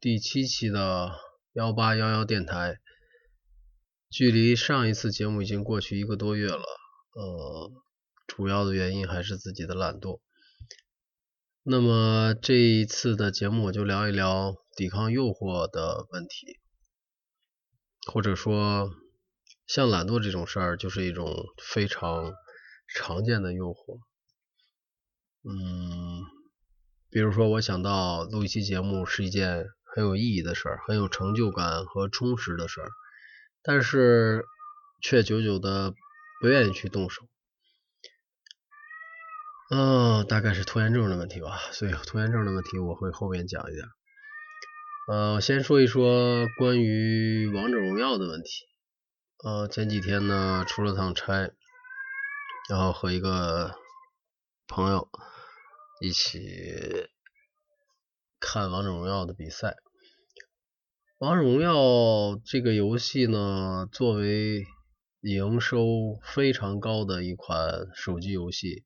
第七期的幺八幺幺电台，距离上一次节目已经过去一个多月了。呃，主要的原因还是自己的懒惰。那么这一次的节目，我就聊一聊抵抗诱惑的问题，或者说，像懒惰这种事儿，就是一种非常常见的诱惑。嗯。比如说，我想到录一期节目是一件很有意义的事儿，很有成就感和充实的事儿，但是却久久的不愿意去动手。嗯，大概是拖延症的问题吧。所以 拖延症的问题我会后面讲一点。呃，先说一说关于王者荣耀的问题。呃，前几天呢出了趟差，然后和一个朋友。一起看王者荣耀的比赛。王者荣耀这个游戏呢，作为营收非常高的一款手机游戏，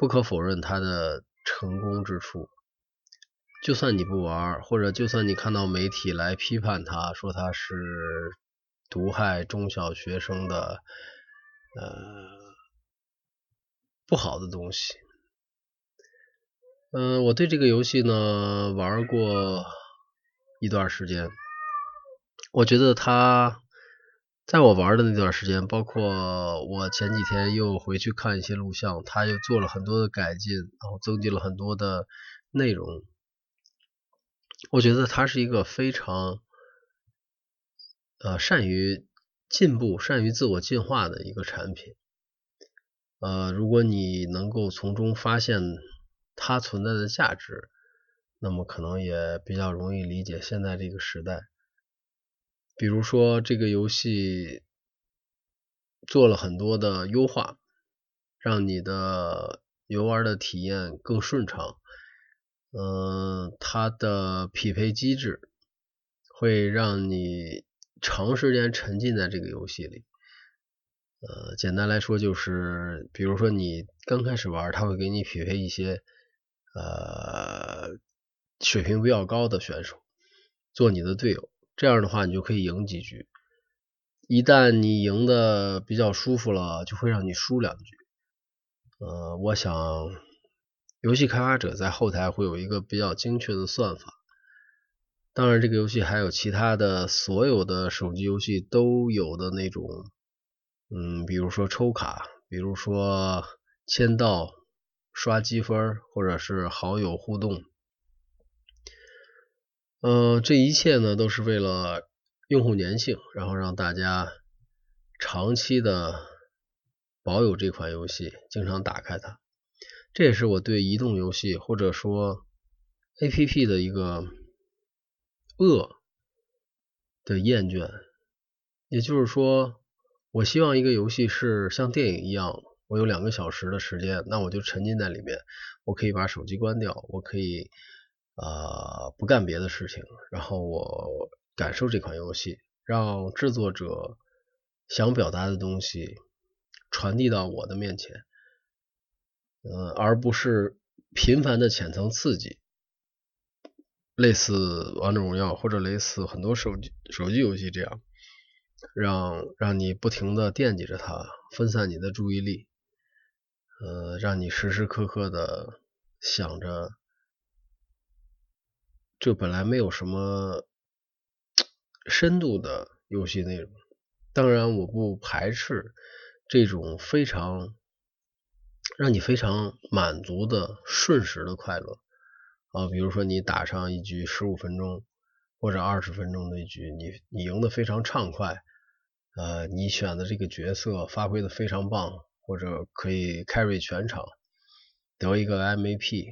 不可否认它的成功之处。就算你不玩，或者就算你看到媒体来批判它，说它是毒害中小学生的呃不好的东西。嗯，我对这个游戏呢玩过一段时间，我觉得它在我玩的那段时间，包括我前几天又回去看一些录像，它又做了很多的改进，然后增进了很多的内容。我觉得它是一个非常呃善于进步、善于自我进化的一个产品。呃，如果你能够从中发现。它存在的价值，那么可能也比较容易理解现在这个时代。比如说，这个游戏做了很多的优化，让你的游玩的体验更顺畅。嗯，它的匹配机制会让你长时间沉浸在这个游戏里。呃，简单来说就是，比如说你刚开始玩，它会给你匹配一些。呃，水平比较高的选手做你的队友，这样的话你就可以赢几局。一旦你赢的比较舒服了，就会让你输两局。呃，我想游戏开发者在后台会有一个比较精确的算法。当然，这个游戏还有其他的所有的手机游戏都有的那种，嗯，比如说抽卡，比如说签到。刷积分或者是好友互动，嗯，这一切呢都是为了用户粘性，然后让大家长期的保有这款游戏，经常打开它。这也是我对移动游戏或者说 A P P 的一个恶的厌倦。也就是说，我希望一个游戏是像电影一样。我有两个小时的时间，那我就沉浸在里面。我可以把手机关掉，我可以啊不干别的事情，然后我感受这款游戏，让制作者想表达的东西传递到我的面前，嗯，而不是频繁的浅层刺激，类似王者荣耀或者类似很多手机手机游戏这样，让让你不停的惦记着它，分散你的注意力。呃，让你时时刻刻的想着，这本来没有什么深度的游戏内容。当然，我不排斥这种非常让你非常满足的瞬时的快乐啊，比如说你打上一局十五分钟或者二十分钟的一局，你你赢得非常畅快，呃，你选的这个角色发挥的非常棒。或者可以 carry 全场得一个 MVP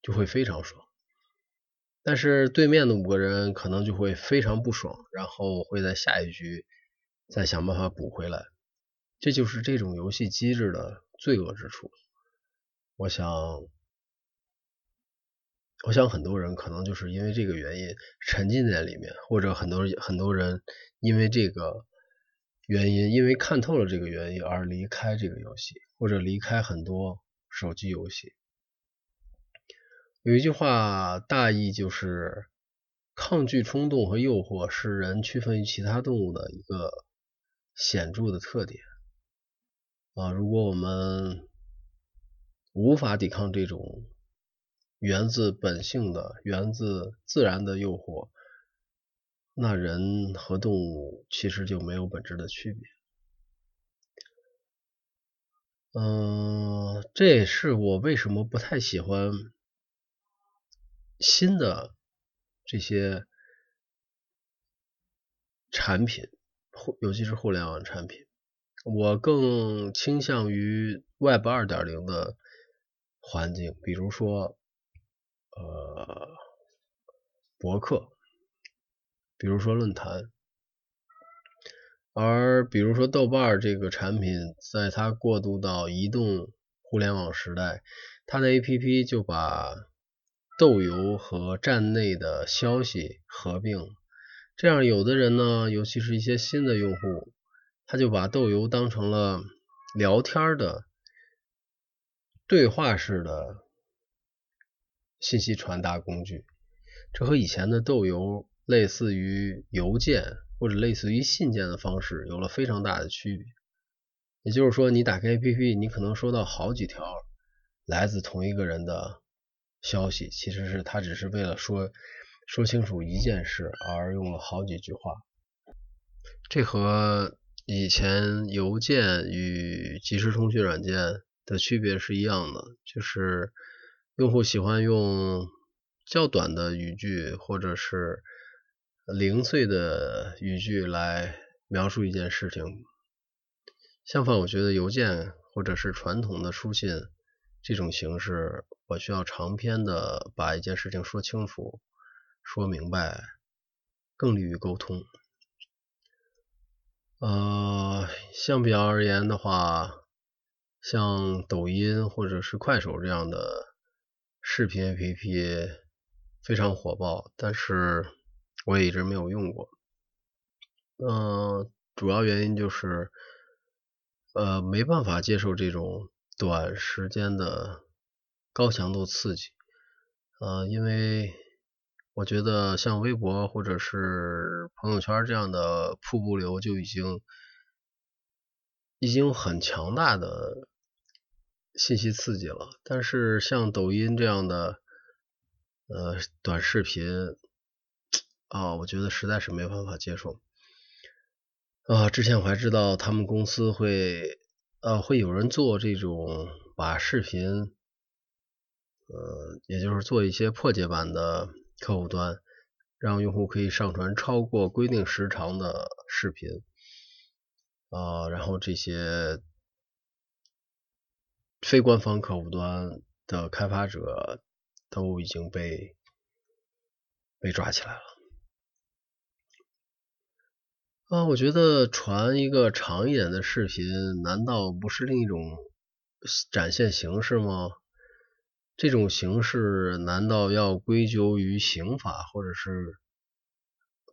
就会非常爽，但是对面的五个人可能就会非常不爽，然后会在下一局再想办法补回来，这就是这种游戏机制的罪恶之处。我想，我想很多人可能就是因为这个原因沉浸在里面，或者很多很多人因为这个。原因，因为看透了这个原因而离开这个游戏，或者离开很多手机游戏。有一句话大意就是：抗拒冲动和诱惑是人区分于其他动物的一个显著的特点啊！如果我们无法抵抗这种源自本性的、源自自然的诱惑，那人和动物其实就没有本质的区别。嗯，这也是我为什么不太喜欢新的这些产品，互尤其是互联网产品。我更倾向于 Web 二点零的环境，比如说呃博客，比如说论坛。而比如说豆瓣这个产品，在它过渡到移动互联网时代，它的 APP 就把豆油和站内的消息合并，这样有的人呢，尤其是一些新的用户，他就把豆油当成了聊天的对话式的信息传达工具，这和以前的豆油类似于邮件。或者类似于信件的方式有了非常大的区别，也就是说，你打开 APP，你可能收到好几条来自同一个人的消息，其实是他只是为了说说清楚一件事而用了好几句话。这和以前邮件与即时通讯软件的区别是一样的，就是用户喜欢用较短的语句，或者是。零碎的语句来描述一件事情。相反，我觉得邮件或者是传统的书信这种形式，我需要长篇的把一件事情说清楚、说明白，更利于沟通。呃，相比较而言的话，像抖音或者是快手这样的视频 APP 非常火爆，但是。我也一直没有用过，嗯，主要原因就是，呃，没办法接受这种短时间的高强度刺激，呃，因为我觉得像微博或者是朋友圈这样的瀑布流就已经已经很强大的信息刺激了，但是像抖音这样的呃短视频。啊，我觉得实在是没办法接受。啊，之前我还知道他们公司会，呃，会有人做这种把视频，呃，也就是做一些破解版的客户端，让用户可以上传超过规定时长的视频。啊，然后这些非官方客户端的开发者都已经被被抓起来了。啊，我觉得传一个长一点的视频，难道不是另一种展现形式吗？这种形式难道要归咎于刑法，或者是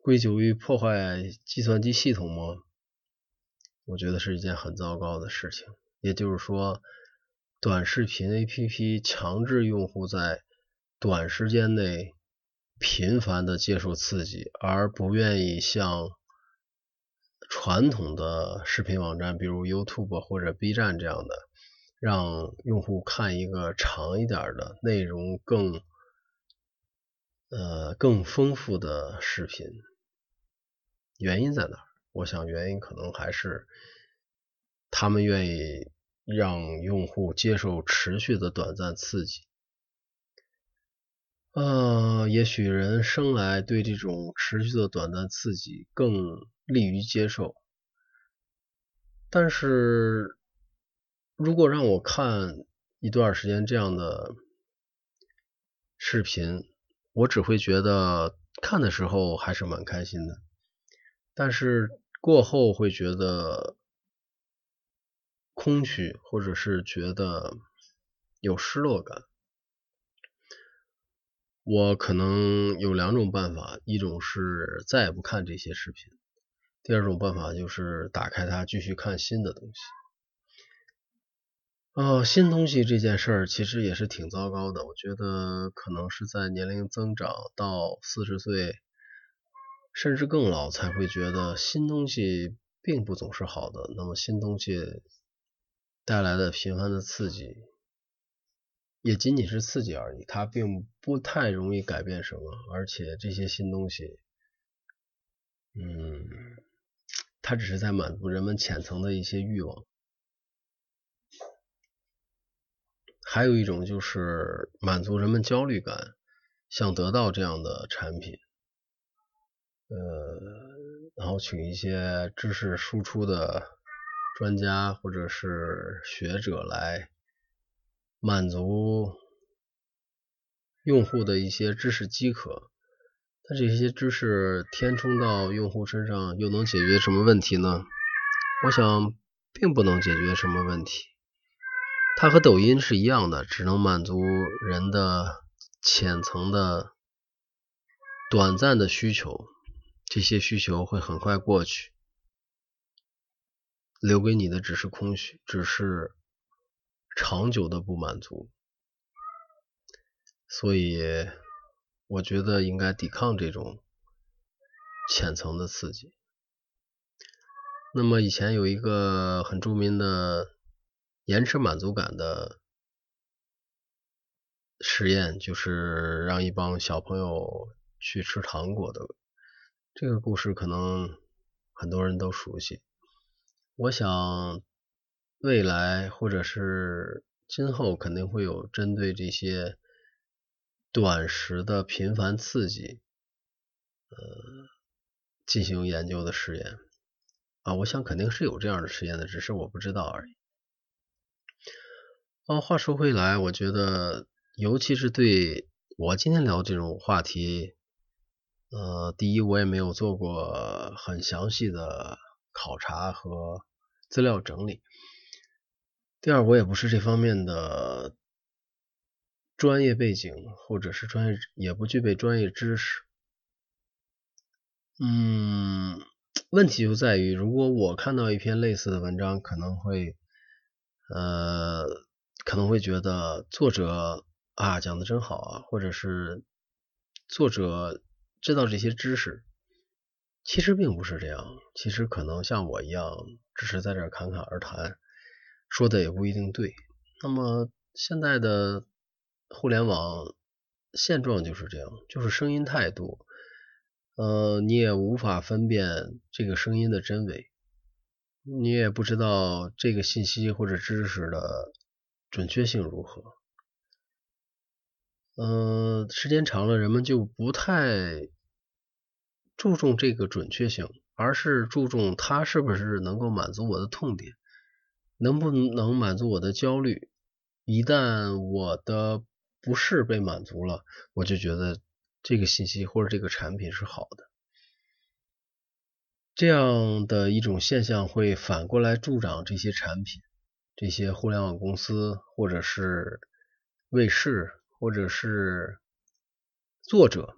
归咎于破坏计算机系统吗？我觉得是一件很糟糕的事情。也就是说，短视频 APP 强制用户在短时间内频繁的接受刺激，而不愿意像传统的视频网站，比如 YouTube 或者 B 站这样的，让用户看一个长一点的内容更呃更丰富的视频，原因在哪？我想原因可能还是他们愿意让用户接受持续的短暂刺激。啊，也许人生来对这种持续的短暂刺激更利于接受，但是如果让我看一段时间这样的视频，我只会觉得看的时候还是蛮开心的，但是过后会觉得空虚，或者是觉得有失落感。我可能有两种办法，一种是再也不看这些视频，第二种办法就是打开它继续看新的东西。哦，新东西这件事儿其实也是挺糟糕的，我觉得可能是在年龄增长到四十岁甚至更老才会觉得新东西并不总是好的。那么新东西带来的频繁的刺激，也仅仅是刺激而已，它并不太容易改变什么。而且这些新东西，嗯，它只是在满足人们浅层的一些欲望。还有一种就是满足人们焦虑感，想得到这样的产品。呃，然后请一些知识输出的专家或者是学者来满足用户的一些知识饥渴。那这些知识填充到用户身上又能解决什么问题呢？我想并不能解决什么问题。它和抖音是一样的，只能满足人的浅层的短暂的需求。这些需求会很快过去，留给你的只是空虚，只是长久的不满足。所以，我觉得应该抵抗这种浅层的刺激。那么，以前有一个很著名的延迟满足感的实验，就是让一帮小朋友去吃糖果的。这个故事可能很多人都熟悉，我想未来或者是今后肯定会有针对这些短时的频繁刺激，呃，进行研究的实验啊，我想肯定是有这样的实验的，只是我不知道而已。啊，话说回来，我觉得尤其是对我今天聊这种话题。呃，第一，我也没有做过很详细的考察和资料整理。第二，我也不是这方面的专业背景，或者是专业，也不具备专业知识。嗯，问题就在于，如果我看到一篇类似的文章，可能会，呃，可能会觉得作者啊讲的真好啊，或者是作者。知道这些知识，其实并不是这样。其实可能像我一样，只是在这侃侃而谈，说的也不一定对。那么现在的互联网现状就是这样，就是声音太多，呃，你也无法分辨这个声音的真伪，你也不知道这个信息或者知识的准确性如何。嗯，时间长了，人们就不太注重这个准确性，而是注重它是不是能够满足我的痛点，能不能满足我的焦虑。一旦我的不适被满足了，我就觉得这个信息或者这个产品是好的。这样的一种现象会反过来助长这些产品、这些互联网公司或者是卫视。或者是作者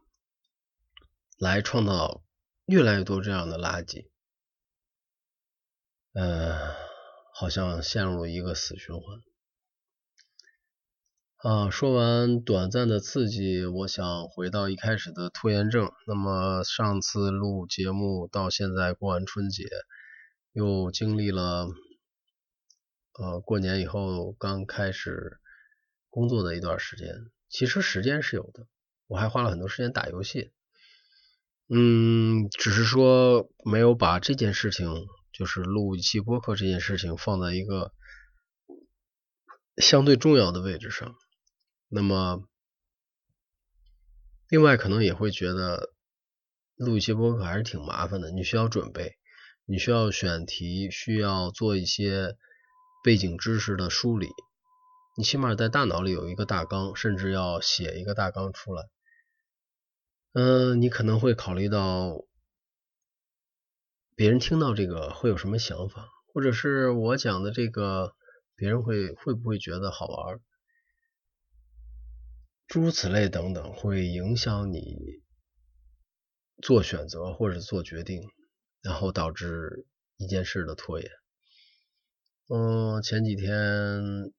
来创造越来越多这样的垃圾，呃，好像陷入了一个死循环。啊，说完短暂的刺激，我想回到一开始的拖延症。那么上次录节目到现在过完春节，又经历了呃过年以后刚开始。工作的一段时间，其实时间是有的，我还花了很多时间打游戏，嗯，只是说没有把这件事情，就是录一期播客这件事情放在一个相对重要的位置上。那么，另外可能也会觉得录一期播客还是挺麻烦的，你需要准备，你需要选题，需要做一些背景知识的梳理。你起码在大脑里有一个大纲，甚至要写一个大纲出来。嗯，你可能会考虑到别人听到这个会有什么想法，或者是我讲的这个别人会会不会觉得好玩，诸如此类等等，会影响你做选择或者做决定，然后导致一件事的拖延。嗯，前几天。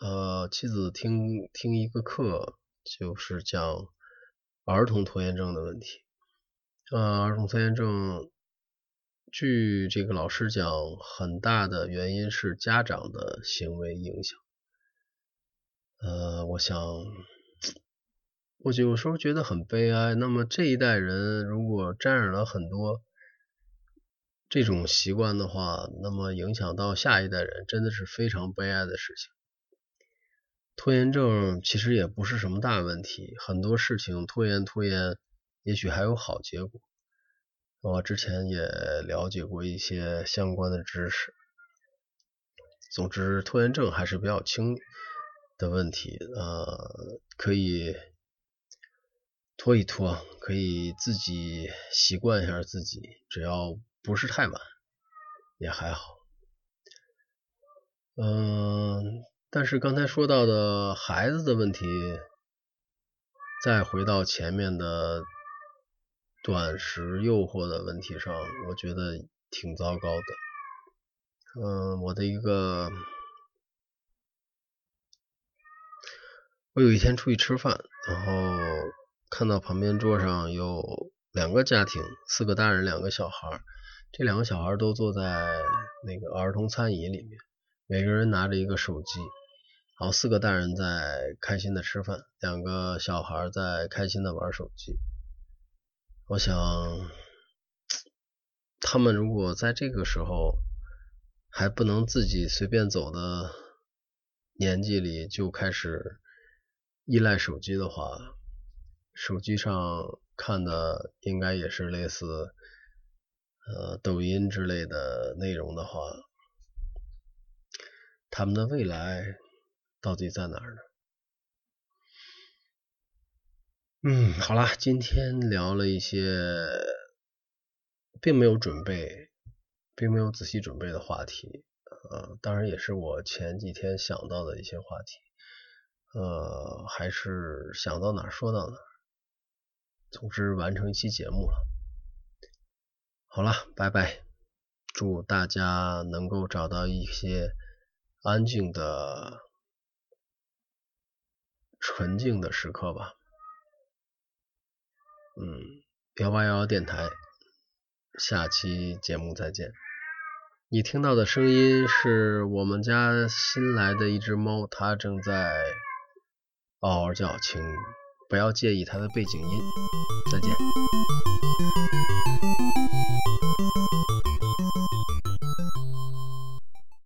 呃，妻子听听一个课，就是讲儿童拖延症的问题。呃，儿童拖延症，据这个老师讲，很大的原因是家长的行为影响。呃，我想，我有时候觉得很悲哀。那么这一代人如果沾染了很多这种习惯的话，那么影响到下一代人，真的是非常悲哀的事情。拖延症其实也不是什么大问题，很多事情拖延拖延，也许还有好结果。我之前也了解过一些相关的知识。总之，拖延症还是比较轻的问题，呃，可以拖一拖，可以自己习惯一下自己，只要不是太晚，也还好。嗯。但是刚才说到的孩子的问题，再回到前面的短时诱惑的问题上，我觉得挺糟糕的。嗯，我的一个，我有一天出去吃饭，然后看到旁边桌上有两个家庭，四个大人，两个小孩，这两个小孩都坐在那个儿童餐椅里面，每个人拿着一个手机。然后四个大人在开心的吃饭，两个小孩在开心的玩手机。我想，他们如果在这个时候还不能自己随便走的年纪里就开始依赖手机的话，手机上看的应该也是类似呃抖音之类的内容的话，他们的未来。到底在哪儿呢？嗯，好了，今天聊了一些并没有准备、并没有仔细准备的话题，呃，当然也是我前几天想到的一些话题，呃，还是想到哪说到哪，总之完成一期节目了。好了，拜拜，祝大家能够找到一些安静的。纯净的时刻吧。嗯，幺八幺幺电台，下期节目再见。你听到的声音是我们家新来的一只猫，它正在嗷嗷叫，请不要介意它的背景音。再见。